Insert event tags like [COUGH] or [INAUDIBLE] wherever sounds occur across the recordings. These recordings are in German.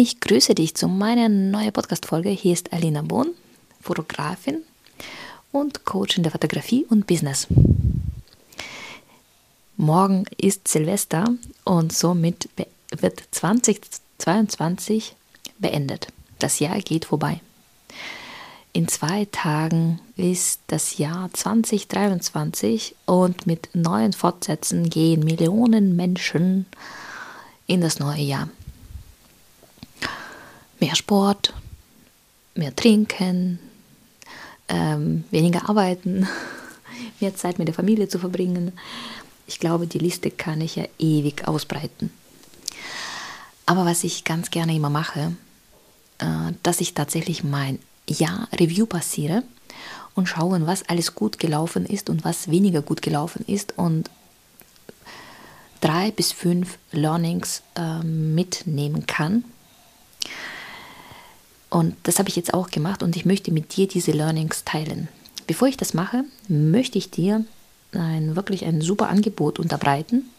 Ich grüße dich zu meiner neuen Podcast-Folge. Hier ist Alina Bohn, Fotografin und Coach in der Fotografie und Business. Morgen ist Silvester und somit wird 2022 beendet. Das Jahr geht vorbei. In zwei Tagen ist das Jahr 2023 und mit neuen Fortsätzen gehen Millionen Menschen in das neue Jahr. Mehr Sport, mehr Trinken, ähm, weniger arbeiten, [LAUGHS] mehr Zeit mit der Familie zu verbringen. Ich glaube, die Liste kann ich ja ewig ausbreiten. Aber was ich ganz gerne immer mache, äh, dass ich tatsächlich mein Jahr Review passiere und schaue, was alles gut gelaufen ist und was weniger gut gelaufen ist und drei bis fünf Learnings äh, mitnehmen kann. Und das habe ich jetzt auch gemacht und ich möchte mit dir diese Learnings teilen. Bevor ich das mache, möchte ich dir ein, wirklich ein super Angebot unterbreiten.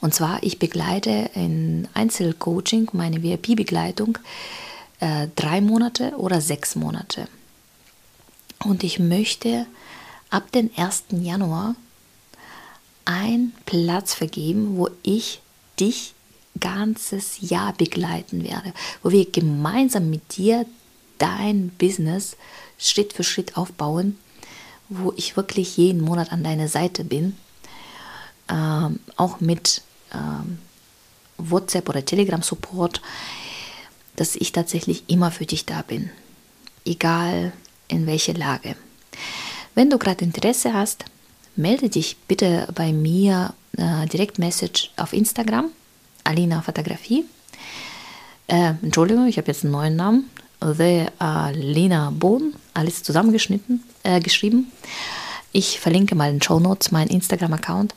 Und zwar, ich begleite in Einzelcoaching, meine VIP-Begleitung, äh, drei Monate oder sechs Monate. Und ich möchte ab dem 1. Januar einen Platz vergeben, wo ich dich ganzes Jahr begleiten werde, wo wir gemeinsam mit dir dein Business Schritt für Schritt aufbauen, wo ich wirklich jeden Monat an deiner Seite bin, ähm, auch mit ähm, WhatsApp oder Telegram Support, dass ich tatsächlich immer für dich da bin, egal in welcher Lage. Wenn du gerade Interesse hast, melde dich bitte bei mir äh, direkt Message auf Instagram, Alina Fotografie. Äh, Entschuldigung, ich habe jetzt einen neuen Namen. The Alina Bohn, alles zusammengeschnitten, äh, geschrieben. Ich verlinke mal in Show Notes meinen Instagram-Account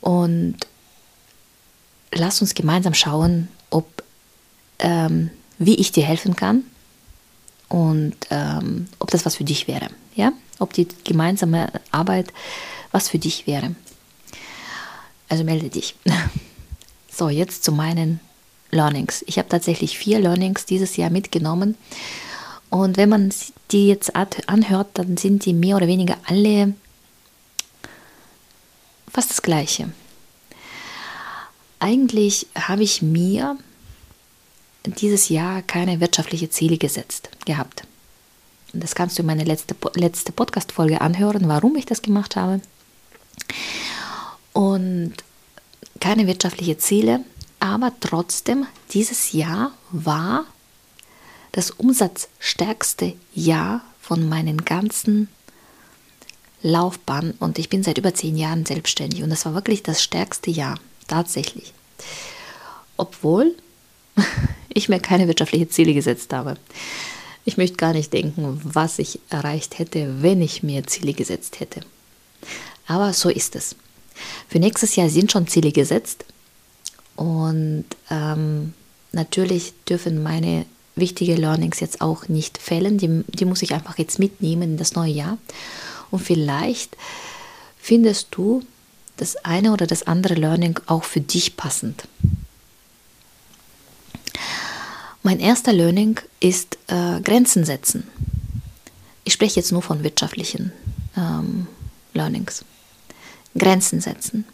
und lass uns gemeinsam schauen, ob ähm, wie ich dir helfen kann und ähm, ob das was für dich wäre. Ja? Ob die gemeinsame Arbeit was für dich wäre. Also melde dich. [LAUGHS] So, jetzt zu meinen Learnings. Ich habe tatsächlich vier Learnings dieses Jahr mitgenommen. Und wenn man die jetzt anhört, dann sind die mehr oder weniger alle fast das gleiche. Eigentlich habe ich mir dieses Jahr keine wirtschaftliche Ziele gesetzt gehabt. Das kannst du in meiner letzte, letzte Podcast-Folge anhören, warum ich das gemacht habe. Und keine wirtschaftlichen Ziele, aber trotzdem, dieses Jahr war das umsatzstärkste Jahr von meinen ganzen Laufbahn und ich bin seit über zehn Jahren selbstständig und das war wirklich das stärkste Jahr, tatsächlich. Obwohl [LAUGHS] ich mir keine wirtschaftlichen Ziele gesetzt habe. Ich möchte gar nicht denken, was ich erreicht hätte, wenn ich mir Ziele gesetzt hätte. Aber so ist es. Für nächstes Jahr sind schon Ziele gesetzt und ähm, natürlich dürfen meine wichtigen Learnings jetzt auch nicht fällen. Die, die muss ich einfach jetzt mitnehmen in das neue Jahr. Und vielleicht findest du das eine oder das andere Learning auch für dich passend. Mein erster Learning ist äh, Grenzen setzen. Ich spreche jetzt nur von wirtschaftlichen ähm, Learnings. Grenzen setzen.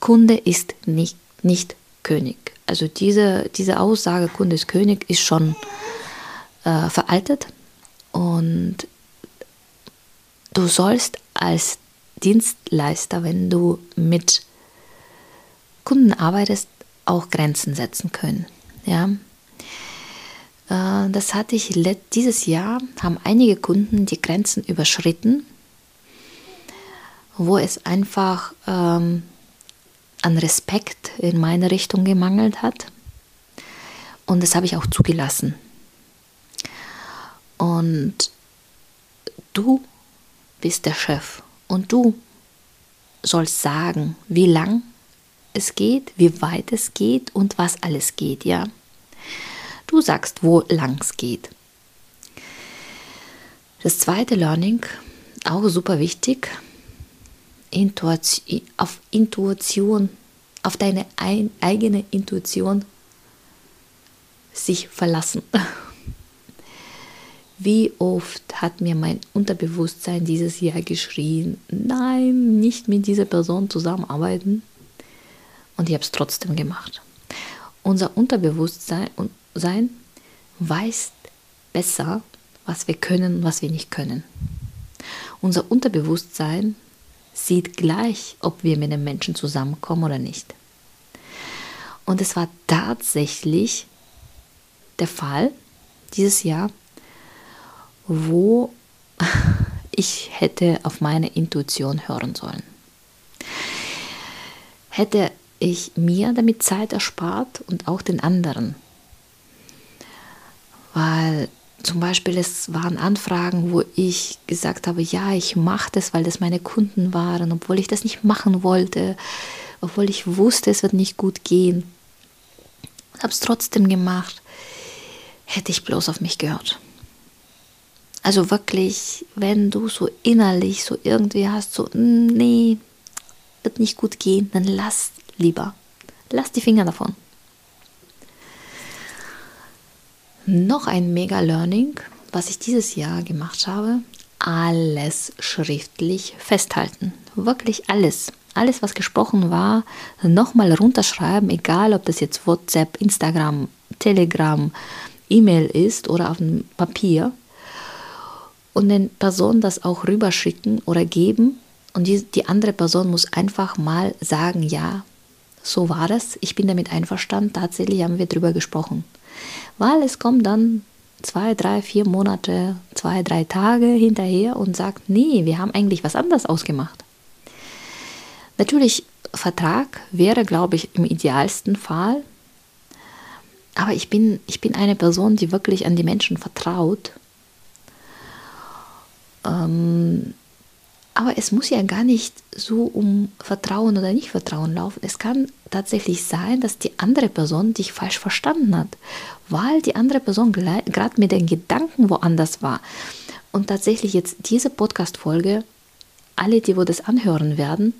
Kunde ist nicht, nicht König. Also diese, diese Aussage, Kunde ist König, ist schon äh, veraltet und du sollst als Dienstleister, wenn du mit Kunden arbeitest, auch Grenzen setzen können. Ja, äh, das hatte ich dieses Jahr, haben einige Kunden die Grenzen überschritten, wo es einfach ähm, an Respekt in meine Richtung gemangelt hat. Und das habe ich auch zugelassen. Und du bist der Chef und du sollst sagen, wie lang es geht, wie weit es geht und was alles geht, ja. Du sagst, wo lang es geht. Das zweite Learning, auch super wichtig, Intuition, auf Intuition, auf deine ein, eigene Intuition sich verlassen. [LAUGHS] Wie oft hat mir mein Unterbewusstsein dieses Jahr geschrien, nein, nicht mit dieser Person zusammenarbeiten. Und ich habe es trotzdem gemacht. Unser Unterbewusstsein weiß besser, was wir können und was wir nicht können. Unser Unterbewusstsein sieht gleich, ob wir mit einem Menschen zusammenkommen oder nicht. Und es war tatsächlich der Fall dieses Jahr, wo [LAUGHS] ich hätte auf meine Intuition hören sollen. Hätte ich mir damit Zeit erspart und auch den anderen. Weil zum Beispiel es waren Anfragen, wo ich gesagt habe, ja, ich mache das, weil das meine Kunden waren, obwohl ich das nicht machen wollte, obwohl ich wusste, es wird nicht gut gehen. Habe es trotzdem gemacht, hätte ich bloß auf mich gehört. Also wirklich, wenn du so innerlich so irgendwie hast, so, mm, nee, wird nicht gut gehen, dann lass lieber. Lass die Finger davon. Noch ein Mega-Learning, was ich dieses Jahr gemacht habe, alles schriftlich festhalten. Wirklich alles. Alles, was gesprochen war, nochmal runterschreiben, egal ob das jetzt WhatsApp, Instagram, Telegram, E-Mail ist oder auf dem Papier. Und den Personen das auch rüberschicken oder geben. Und die, die andere Person muss einfach mal sagen, ja, so war das, ich bin damit einverstanden, tatsächlich haben wir darüber gesprochen. Weil es kommt dann zwei, drei, vier Monate, zwei, drei Tage hinterher und sagt, nee, wir haben eigentlich was anderes ausgemacht. Natürlich, Vertrag wäre, glaube ich, im idealsten Fall. Aber ich bin, ich bin eine Person, die wirklich an die Menschen vertraut. Ähm, aber es muss ja gar nicht so um Vertrauen oder nicht Vertrauen laufen. Es kann tatsächlich sein, dass die andere Person dich falsch verstanden hat, weil die andere Person gerade mit den Gedanken woanders war. Und tatsächlich jetzt diese Podcast-Folge, alle, die wo das anhören werden,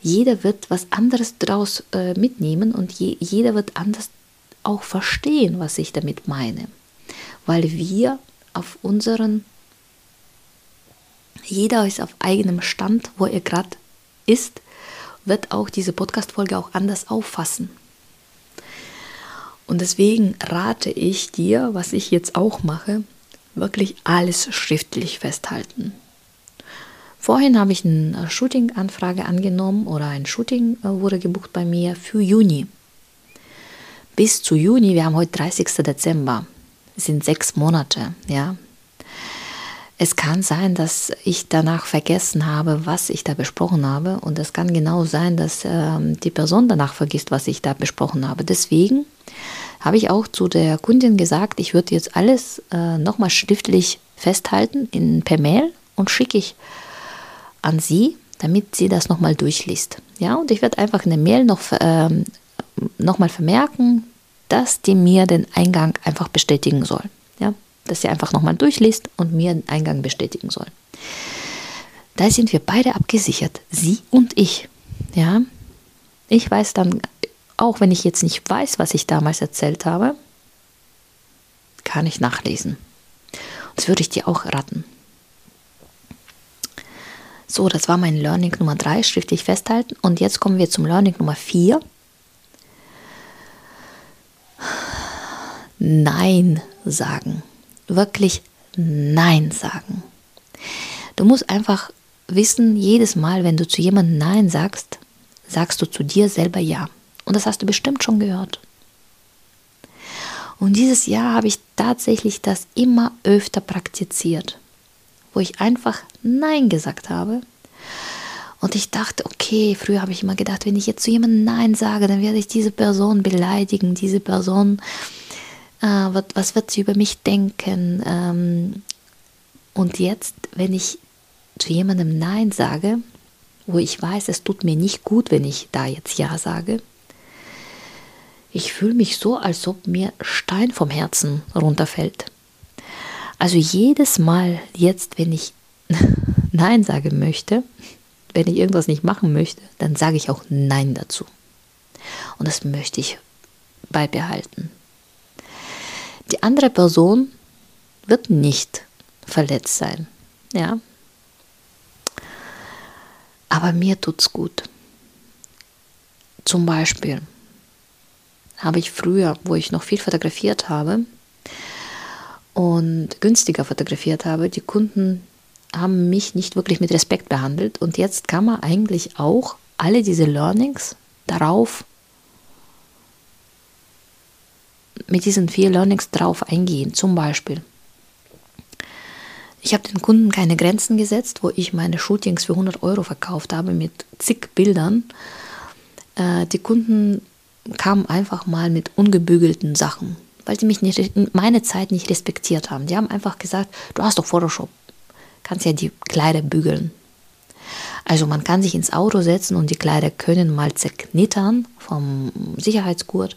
jeder wird was anderes daraus äh, mitnehmen und je, jeder wird anders auch verstehen, was ich damit meine. Weil wir auf unseren jeder ist auf eigenem Stand, wo er gerade ist, wird auch diese Podcast-Folge auch anders auffassen. Und deswegen rate ich dir, was ich jetzt auch mache, wirklich alles schriftlich festhalten. Vorhin habe ich eine Shooting-Anfrage angenommen oder ein Shooting äh, wurde gebucht bei mir für Juni. Bis zu Juni, wir haben heute 30. Dezember, sind sechs Monate, ja. Es kann sein, dass ich danach vergessen habe, was ich da besprochen habe. Und es kann genau sein, dass ähm, die Person danach vergisst, was ich da besprochen habe. Deswegen habe ich auch zu der Kundin gesagt, ich würde jetzt alles äh, nochmal schriftlich festhalten in, per Mail und schicke ich an sie, damit sie das nochmal durchliest. Ja, und ich werde einfach in der Mail noch, ähm, nochmal vermerken, dass die mir den Eingang einfach bestätigen soll. Dass sie einfach nochmal durchliest und mir den Eingang bestätigen soll. Da sind wir beide abgesichert, sie und ich. Ja, ich weiß dann, auch wenn ich jetzt nicht weiß, was ich damals erzählt habe, kann ich nachlesen. Das würde ich dir auch raten. So, das war mein Learning Nummer 3, schriftlich festhalten. Und jetzt kommen wir zum Learning Nummer 4. Nein sagen wirklich Nein sagen. Du musst einfach wissen, jedes Mal, wenn du zu jemandem Nein sagst, sagst du zu dir selber Ja. Und das hast du bestimmt schon gehört. Und dieses Jahr habe ich tatsächlich das immer öfter praktiziert, wo ich einfach Nein gesagt habe. Und ich dachte, okay, früher habe ich immer gedacht, wenn ich jetzt zu jemandem Nein sage, dann werde ich diese Person beleidigen, diese Person was wird sie über mich denken? Ähm, und jetzt, wenn ich zu jemandem Nein sage, wo ich weiß, es tut mir nicht gut, wenn ich da jetzt Ja sage, ich fühle mich so, als ob mir Stein vom Herzen runterfällt. Also jedes Mal jetzt, wenn ich [LAUGHS] Nein sagen möchte, wenn ich irgendwas nicht machen möchte, dann sage ich auch Nein dazu. Und das möchte ich beibehalten. Die andere Person wird nicht verletzt sein. Ja. Aber mir tut's gut. Zum Beispiel habe ich früher, wo ich noch viel fotografiert habe und günstiger fotografiert habe, die Kunden haben mich nicht wirklich mit Respekt behandelt. Und jetzt kann man eigentlich auch alle diese Learnings darauf, mit diesen vier Learnings darauf eingehen. Zum Beispiel, ich habe den Kunden keine Grenzen gesetzt, wo ich meine Shootings für 100 Euro verkauft habe mit zig Bildern. Äh, die Kunden kamen einfach mal mit ungebügelten Sachen, weil sie mich nicht, meine Zeit nicht respektiert haben. Die haben einfach gesagt, du hast doch Photoshop, kannst ja die Kleider bügeln. Also man kann sich ins Auto setzen und die Kleider können mal zerknittern vom Sicherheitsgurt.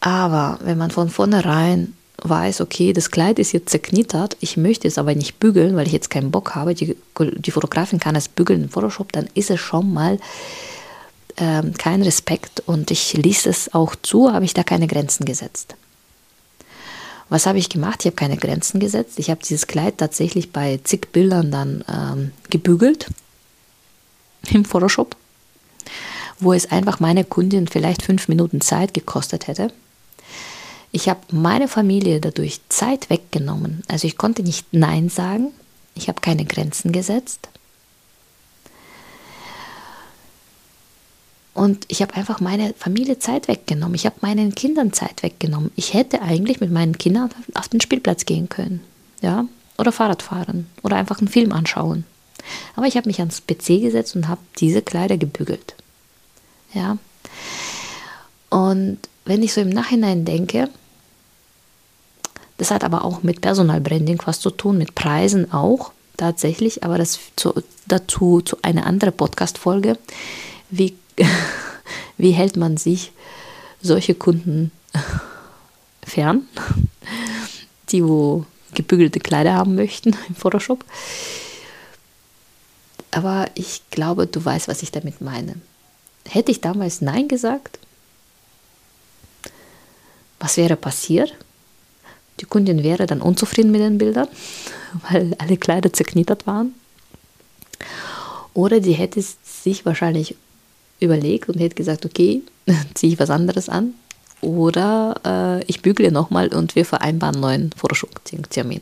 Aber wenn man von vornherein weiß, okay, das Kleid ist jetzt zerknittert, ich möchte es aber nicht bügeln, weil ich jetzt keinen Bock habe, die, die Fotografin kann es bügeln in Photoshop, dann ist es schon mal ähm, kein Respekt und ich ließ es auch zu, habe ich da keine Grenzen gesetzt. Was habe ich gemacht? Ich habe keine Grenzen gesetzt. Ich habe dieses Kleid tatsächlich bei zig Bildern dann ähm, gebügelt [LAUGHS] im Photoshop, wo es einfach meine Kundin vielleicht fünf Minuten Zeit gekostet hätte. Ich habe meine Familie dadurch Zeit weggenommen. Also ich konnte nicht Nein sagen. Ich habe keine Grenzen gesetzt. Und ich habe einfach meine Familie Zeit weggenommen. Ich habe meinen Kindern Zeit weggenommen. Ich hätte eigentlich mit meinen Kindern auf den Spielplatz gehen können. Ja? Oder Fahrrad fahren. Oder einfach einen Film anschauen. Aber ich habe mich ans PC gesetzt und habe diese Kleider gebügelt. Ja. Und wenn ich so im Nachhinein denke, das hat aber auch mit Personalbranding was zu tun, mit Preisen auch tatsächlich, aber das zu, dazu zu einer anderen Podcast-Folge. Wie [LAUGHS] wie hält man sich solche Kunden [LAUGHS] fern, [LAUGHS] die wo gebügelte Kleider haben möchten im Photoshop. Aber ich glaube, du weißt, was ich damit meine. Hätte ich damals Nein gesagt, was wäre passiert? Die Kundin wäre dann unzufrieden mit den Bildern, [LAUGHS] weil alle Kleider zerknittert waren. Oder die hätte sich wahrscheinlich überlegt und hätte gesagt, okay, [LAUGHS] ziehe ich was anderes an oder äh, ich bügle nochmal und wir vereinbaren einen neuen Forschungstermin.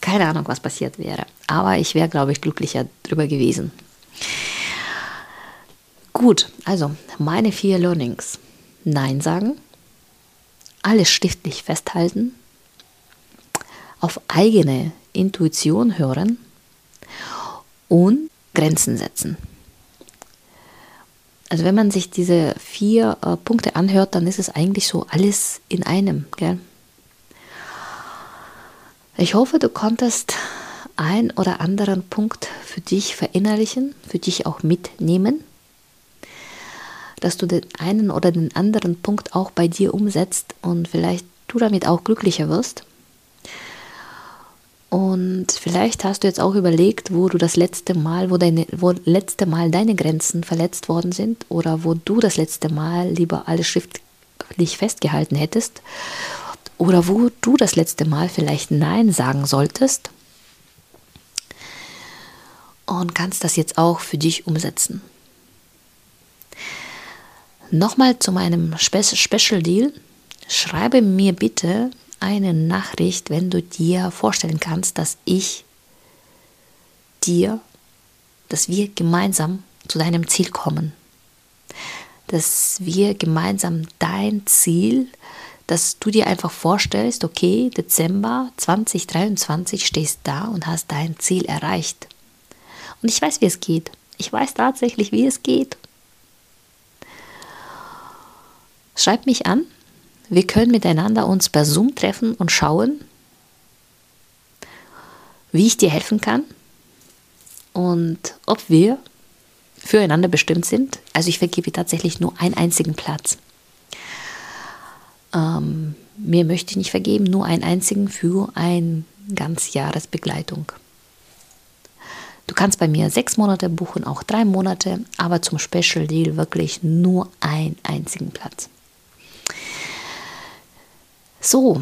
Keine Ahnung, was passiert wäre, aber ich wäre, glaube ich, glücklicher drüber gewesen. Gut, also meine vier Learnings. Nein sagen, alles stiftlich festhalten, auf eigene Intuition hören und Grenzen setzen. Also wenn man sich diese vier äh, Punkte anhört, dann ist es eigentlich so alles in einem. Gell? Ich hoffe, du konntest ein oder anderen Punkt für dich verinnerlichen, für dich auch mitnehmen, dass du den einen oder den anderen Punkt auch bei dir umsetzt und vielleicht du damit auch glücklicher wirst. Und vielleicht hast du jetzt auch überlegt, wo du das letzte Mal, wo deine, wo letzte Mal deine Grenzen verletzt worden sind oder wo du das letzte Mal lieber alles schriftlich festgehalten hättest oder wo du das letzte Mal vielleicht Nein sagen solltest und kannst das jetzt auch für dich umsetzen. Nochmal zu meinem Special Deal. Schreibe mir bitte eine Nachricht, wenn du dir vorstellen kannst, dass ich dir, dass wir gemeinsam zu deinem Ziel kommen. Dass wir gemeinsam dein Ziel, dass du dir einfach vorstellst, okay, Dezember 2023 stehst da und hast dein Ziel erreicht. Und ich weiß, wie es geht. Ich weiß tatsächlich, wie es geht. Schreib mich an wir können miteinander uns per Zoom treffen und schauen, wie ich dir helfen kann und ob wir füreinander bestimmt sind. Also ich vergebe tatsächlich nur einen einzigen Platz. Ähm, mir möchte ich nicht vergeben, nur einen einzigen für ein ganz Jahresbegleitung. Du kannst bei mir sechs Monate buchen, auch drei Monate, aber zum Special Deal wirklich nur einen einzigen Platz. So,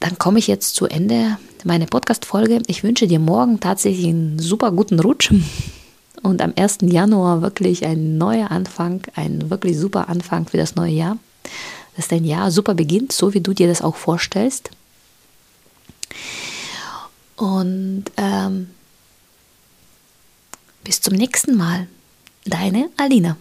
dann komme ich jetzt zu Ende meiner Podcast-Folge. Ich wünsche dir morgen tatsächlich einen super guten Rutsch und am 1. Januar wirklich ein neuer Anfang, ein wirklich super Anfang für das neue Jahr. Dass dein Jahr super beginnt, so wie du dir das auch vorstellst. Und ähm, bis zum nächsten Mal. Deine Alina.